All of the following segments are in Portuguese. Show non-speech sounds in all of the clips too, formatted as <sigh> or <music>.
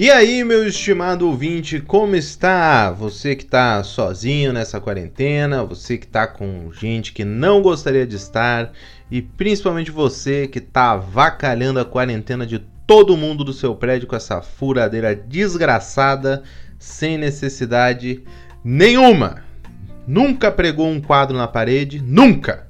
E aí, meu estimado ouvinte, como está? Você que está sozinho nessa quarentena, você que está com gente que não gostaria de estar e principalmente você que está avacalhando a quarentena de todo mundo do seu prédio com essa furadeira desgraçada, sem necessidade nenhuma. Nunca pregou um quadro na parede, nunca!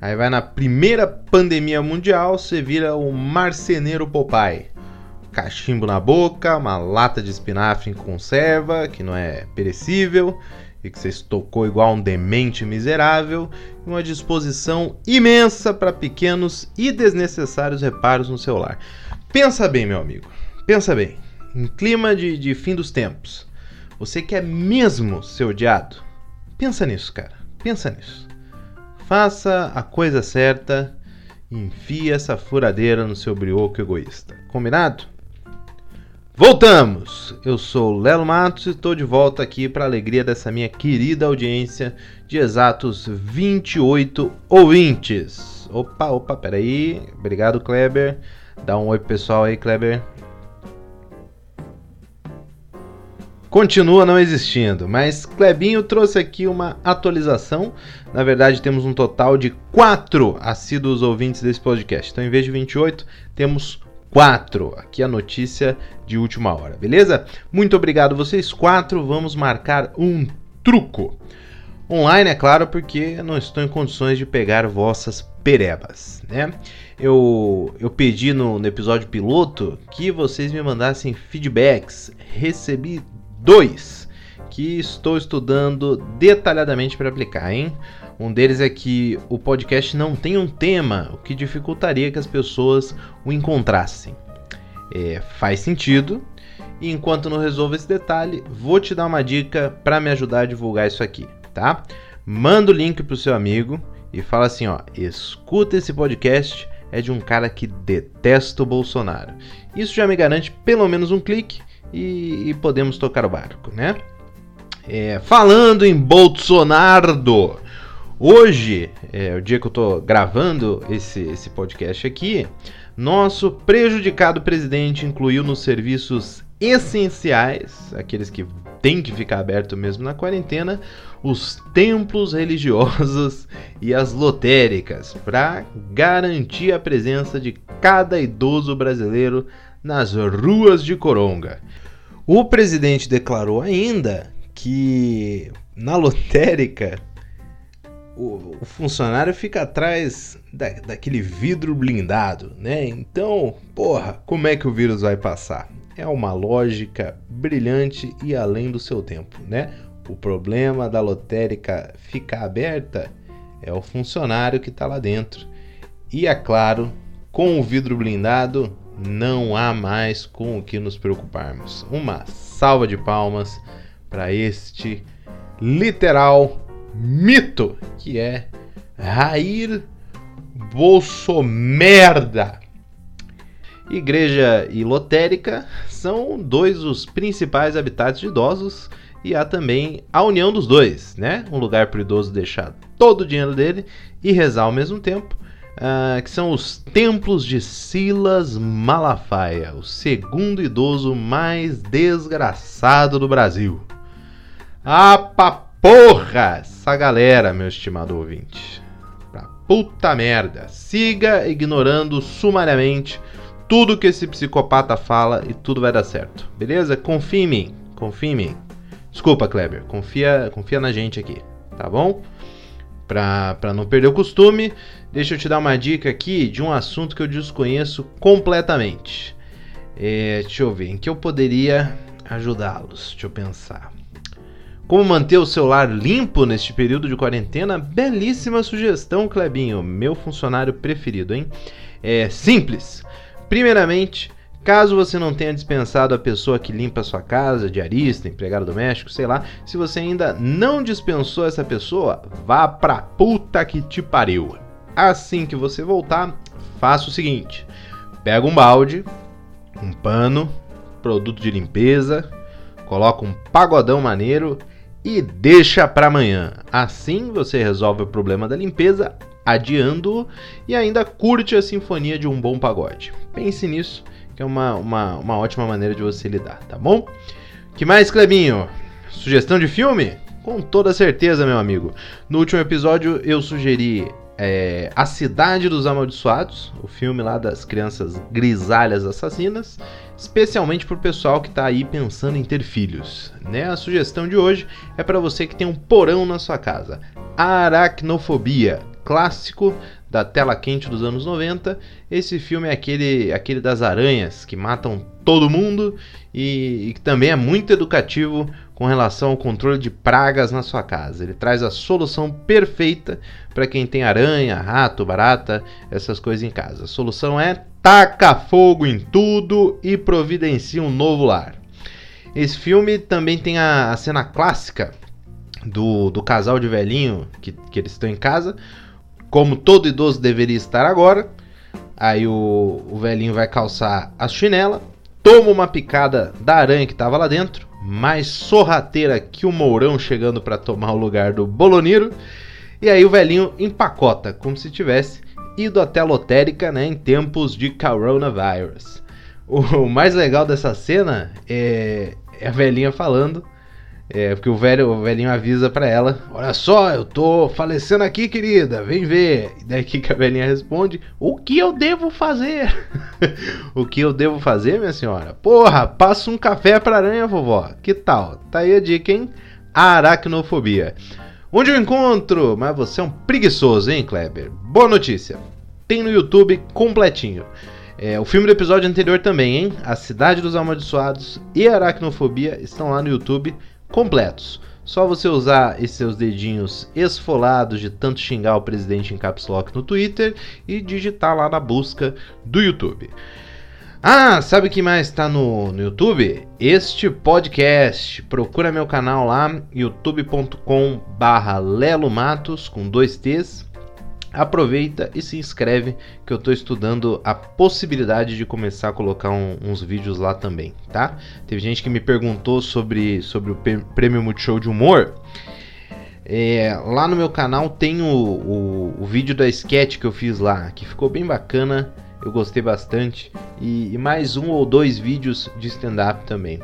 Aí vai na primeira pandemia mundial, você vira o marceneiro Popeye cachimbo na boca, uma lata de espinafre em conserva, que não é perecível, e que você estocou igual um demente miserável, e uma disposição imensa para pequenos e desnecessários reparos no seu lar. Pensa bem, meu amigo, pensa bem. Em clima de, de fim dos tempos, você quer mesmo ser odiado? Pensa nisso, cara. Pensa nisso. Faça a coisa certa e enfie essa furadeira no seu brioco egoísta. Combinado? Voltamos! Eu sou Lelo Matos e estou de volta aqui para a alegria dessa minha querida audiência de exatos 28 ouvintes. Opa, opa, peraí. Obrigado, Kleber. Dá um oi pro pessoal aí, Kleber. Continua não existindo, mas Klebinho trouxe aqui uma atualização. Na verdade, temos um total de 4 assíduos ouvintes desse podcast. Então, em vez de 28, temos 4. Aqui a notícia de última hora, beleza? Muito obrigado vocês quatro. Vamos marcar um truco. Online, é claro, porque não estou em condições de pegar vossas perebas, né? Eu, eu pedi no, no episódio piloto que vocês me mandassem feedbacks. Recebi dois que estou estudando detalhadamente para aplicar, hein? Um deles é que o podcast não tem um tema, o que dificultaria que as pessoas o encontrassem. É, faz sentido. E enquanto não resolvo esse detalhe, vou te dar uma dica para me ajudar a divulgar isso aqui, tá? Manda o link pro seu amigo e fala assim, ó, escuta esse podcast, é de um cara que detesta o Bolsonaro. Isso já me garante pelo menos um clique e, e podemos tocar o barco, né? É, falando em Bolsonaro, Hoje, é o dia que eu estou gravando esse, esse podcast aqui, nosso prejudicado presidente incluiu nos serviços essenciais, aqueles que têm que ficar aberto mesmo na quarentena, os templos religiosos <laughs> e as lotéricas, para garantir a presença de cada idoso brasileiro nas ruas de Coronga. O presidente declarou ainda que na lotérica o, o, funcionário fica atrás da, daquele vidro blindado, né? Então, porra, como é que o vírus vai passar? É uma lógica brilhante e além do seu tempo, né? O problema da lotérica ficar aberta é o funcionário que está lá dentro. E é claro, com o vidro blindado, não há mais com o que nos preocuparmos. Uma salva de palmas para este literal mito, que é Rair Bolsomerda. Igreja e lotérica são dois dos principais habitats de idosos e há também a união dos dois, né? Um lugar para o idoso deixar todo o dinheiro dele e rezar ao mesmo tempo, uh, que são os templos de Silas Malafaia, o segundo idoso mais desgraçado do Brasil. Ah, papai! Porra! Essa galera, meu estimado ouvinte. Pra puta merda. Siga ignorando sumariamente tudo que esse psicopata fala e tudo vai dar certo. Beleza? Confia em mim. Confia em mim. Desculpa, Kleber. Confia, confia na gente aqui. Tá bom? Pra, pra não perder o costume, deixa eu te dar uma dica aqui de um assunto que eu desconheço completamente. É, deixa eu ver, em que eu poderia ajudá-los? Deixa eu pensar. Como manter o celular limpo neste período de quarentena? Belíssima sugestão, Clebinho, meu funcionário preferido, hein? É simples. Primeiramente, caso você não tenha dispensado a pessoa que limpa a sua casa, diarista, empregado doméstico, sei lá, se você ainda não dispensou essa pessoa, vá pra puta que te pariu. Assim que você voltar, faça o seguinte: pega um balde, um pano, produto de limpeza, coloca um pagodão maneiro e deixa para amanhã. Assim você resolve o problema da limpeza adiando e ainda curte a sinfonia de um bom pagode. Pense nisso que é uma, uma, uma ótima maneira de você lidar, tá bom? que mais, Clebinho? Sugestão de filme? Com toda certeza, meu amigo. No último episódio eu sugeri é, A Cidade dos Amaldiçoados, o filme lá das crianças grisalhas assassinas, especialmente para o pessoal que está aí pensando em ter filhos. Né? A sugestão de hoje é para você que tem um porão na sua casa. Aracnofobia, clássico da tela quente dos anos 90. Esse filme é aquele, aquele das aranhas que matam todo mundo e, e que também é muito educativo com relação ao controle de pragas na sua casa. Ele traz a solução perfeita para quem tem aranha, rato, barata, essas coisas em casa. A solução é taca fogo em tudo e providencia um novo lar. Esse filme também tem a, a cena clássica do, do casal de velhinho que, que eles estão em casa, como todo idoso deveria estar agora. Aí o, o velhinho vai calçar a chinela, toma uma picada da aranha que estava lá dentro, mais sorrateira que o Mourão chegando para tomar o lugar do Boloniro. E aí o velhinho empacota, como se tivesse ido até a lotérica né, em tempos de coronavirus. O, mais legal dessa cena é, é a velhinha falando é, porque o velho, o velhinho avisa para ela: Olha só, eu tô falecendo aqui, querida, vem ver. E daí que a velhinha responde: O que eu devo fazer? <laughs> o que eu devo fazer, minha senhora? Porra, passa um café pra aranha, vovó. Que tal? Tá aí a dica, hein? Aracnofobia. Onde eu encontro? Mas você é um preguiçoso, hein, Kleber? Boa notícia. Tem no YouTube completinho. É, o filme do episódio anterior também, hein? A Cidade dos Amaldiçoados e Aracnofobia estão lá no YouTube completos. Só você usar esses seus dedinhos esfolados de tanto xingar o presidente em caps lock no Twitter e digitar lá na busca do YouTube. Ah, sabe o que mais está no, no YouTube? Este podcast. Procura meu canal lá, youtube.com barra Lelo Matos, com dois T's aproveita e se inscreve que eu estou estudando a possibilidade de começar a colocar um, uns vídeos lá também, tá? Teve gente que me perguntou sobre, sobre o Prêmio Multishow de Humor. É, lá no meu canal tem o, o, o, vídeo da sketch que eu fiz lá, que ficou bem bacana, eu gostei bastante. E, e mais um ou dois vídeos de stand-up também,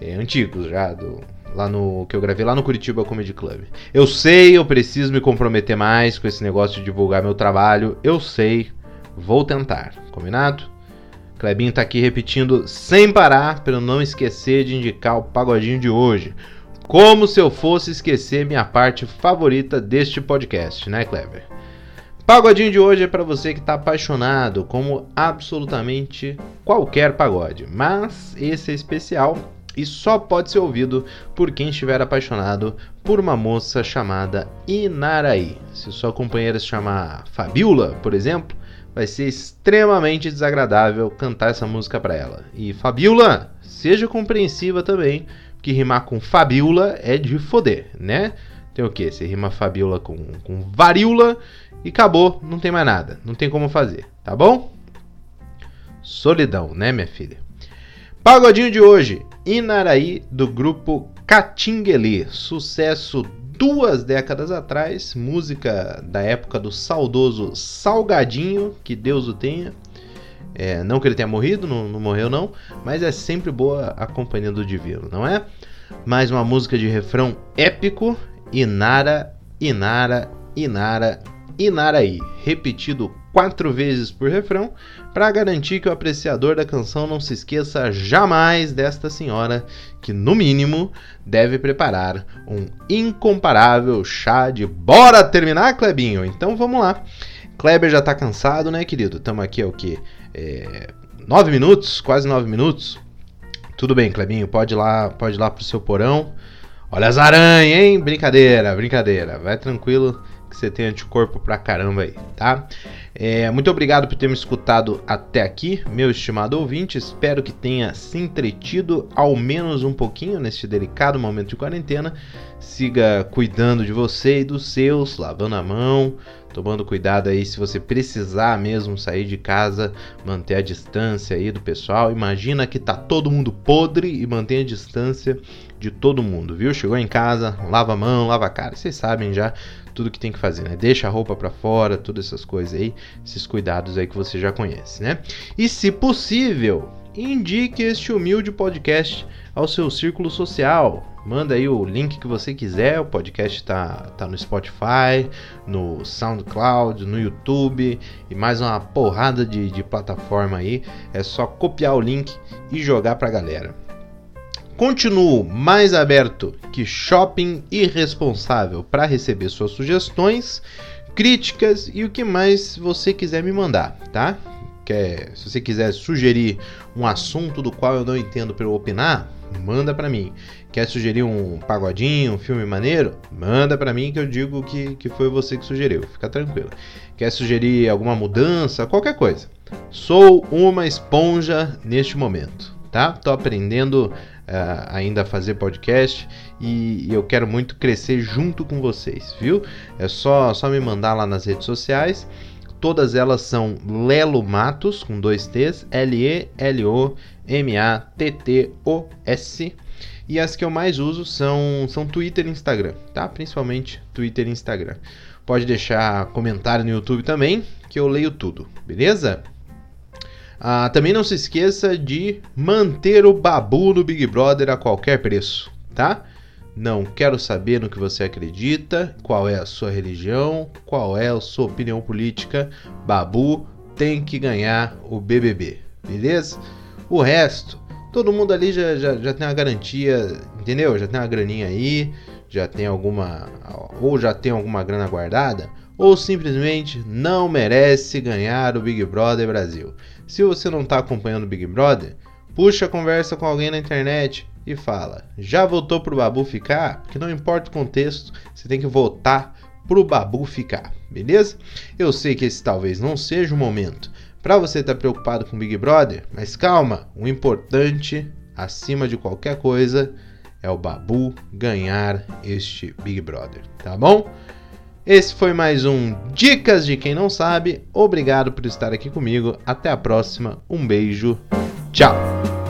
é, antigos já, do, lá no que eu gravei lá no Curitiba Comedy Club. Eu sei, eu preciso me comprometer mais com esse negócio de divulgar meu trabalho. Eu sei, vou tentar. Combinado? Clebinho tá aqui repetindo sem parar para eu não esquecer de indicar o pagodinho de hoje. Como se eu fosse esquecer minha parte favorita deste podcast, né, Kleber? Pagodinho de hoje é para você que está apaixonado, como absolutamente qualquer pagode, mas esse é especial e só pode ser ouvido por quem estiver apaixonado por uma moça chamada Inaraí. Se sua companheira se chamar Fabiola, por exemplo, vai ser extremamente desagradável cantar essa música para ela. E Fabiola, seja compreensiva também, que rimar com Fabiola é de foder, né? Tem o que? Você rima Fabiola com, com varíola e acabou, não tem mais nada, não tem como fazer, tá bom? Solidão, né, minha filha? Pagodinho de hoje, Inaraí do grupo Catinguele, sucesso duas décadas atrás, música da época do saudoso Salgadinho, que Deus o tenha. É, não que ele tenha morrido, não, não, morreu não, mas é sempre boa a companhia do divino, não é? Mais uma música de refrão épico, Inara, Inara, Inara, Inaraí, repetido quatro vezes por refrão, para garantir que o apreciador da canção não se esqueça jamais desta senhora, que no mínimo deve preparar um incomparável chá de bora terminar, Klebinho. Então vamos lá. Kleber já tá cansado, né, querido? Estamos aqui é o que é, nove minutos, quase nove minutos. Tudo bem, Klebinho, pode ir lá, pode ir lá pro seu porão. Olha as aranhas, hein? Brincadeira, brincadeira. Vai tranquilo que você tem anticorpo pra caramba aí, tá? É, muito obrigado por ter me escutado até aqui, meu estimado ouvinte. Espero que tenha se entretido ao menos um pouquinho neste delicado momento de quarentena. Siga cuidando de você e dos seus, lavando a mão, tomando cuidado aí se você precisar mesmo sair de casa, manter a distância aí do pessoal. Imagina que tá todo mundo podre e mantém a distância de todo mundo, viu? Chegou em casa, lava a mão, lava a cara, vocês sabem já tudo que tem que fazer, né? Deixa a roupa para fora, todas essas coisas aí, esses cuidados aí que você já conhece, né? E se possível, indique este humilde podcast ao seu círculo social. Manda aí o link que você quiser. O podcast está tá no Spotify, no SoundCloud, no YouTube e mais uma porrada de, de plataforma aí. É só copiar o link e jogar para a galera. Continuo mais aberto que shopping irresponsável para receber suas sugestões, críticas e o que mais você quiser me mandar, tá? Quer, se você quiser sugerir um assunto do qual eu não entendo para eu opinar, manda para mim. Quer sugerir um pagodinho, um filme maneiro? Manda para mim que eu digo que, que foi você que sugeriu. Fica tranquilo. Quer sugerir alguma mudança? Qualquer coisa. Sou uma esponja neste momento, tá? Tô aprendendo uh, ainda fazer podcast e, e eu quero muito crescer junto com vocês, viu? É só, só me mandar lá nas redes sociais. Todas elas são Lelo Matos, com dois T's, L-E-L-O-M-A-T-T-O-S. E as que eu mais uso são, são Twitter e Instagram, tá? Principalmente Twitter e Instagram. Pode deixar comentário no YouTube também, que eu leio tudo, beleza? Ah, também não se esqueça de manter o babu no Big Brother a qualquer preço, tá? Não quero saber no que você acredita, qual é a sua religião, qual é a sua opinião política. Babu tem que ganhar o BBB, beleza? O resto, todo mundo ali já, já, já tem uma garantia, entendeu? Já tem uma graninha aí, já tem alguma. ou já tem alguma grana guardada, ou simplesmente não merece ganhar o Big Brother Brasil. Se você não está acompanhando o Big Brother, puxa a conversa com alguém na internet e fala: já votou pro Babu ficar? Porque não importa o contexto, você tem que votar pro Babu ficar, beleza? Eu sei que esse talvez não seja o momento para você estar tá preocupado com o Big Brother, mas calma, o importante, acima de qualquer coisa, é o Babu ganhar este Big Brother, tá bom? Esse foi mais um Dicas de Quem Não Sabe. Obrigado por estar aqui comigo. Até a próxima. Um beijo. Tchau.